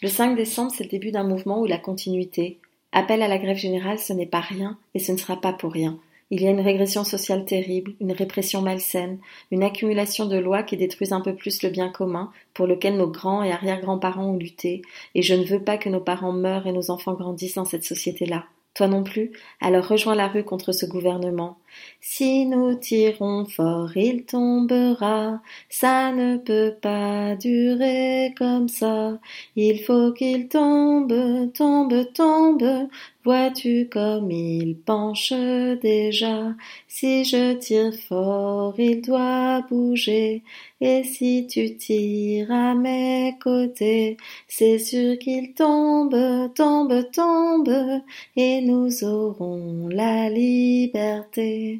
Le 5 décembre, c'est le début d'un mouvement ou la continuité. Appel à la grève générale, ce n'est pas rien, et ce ne sera pas pour rien. Il y a une régression sociale terrible, une répression malsaine, une accumulation de lois qui détruisent un peu plus le bien commun, pour lequel nos grands et arrière-grands-parents ont lutté, et je ne veux pas que nos parents meurent et nos enfants grandissent dans cette société-là. Toi non plus Alors rejoins la rue contre ce gouvernement. Si nous tirons fort, il tombera. Ça ne peut pas durer comme ça. Il faut qu'il tombe, tombe, tombe. Vois-tu comme il penche déjà? Si je tire fort, il doit bouger. Et si tu tires à mes côtés, c'est sûr qu'il tombe, tombe, tombe. Et nous aurons la liberté.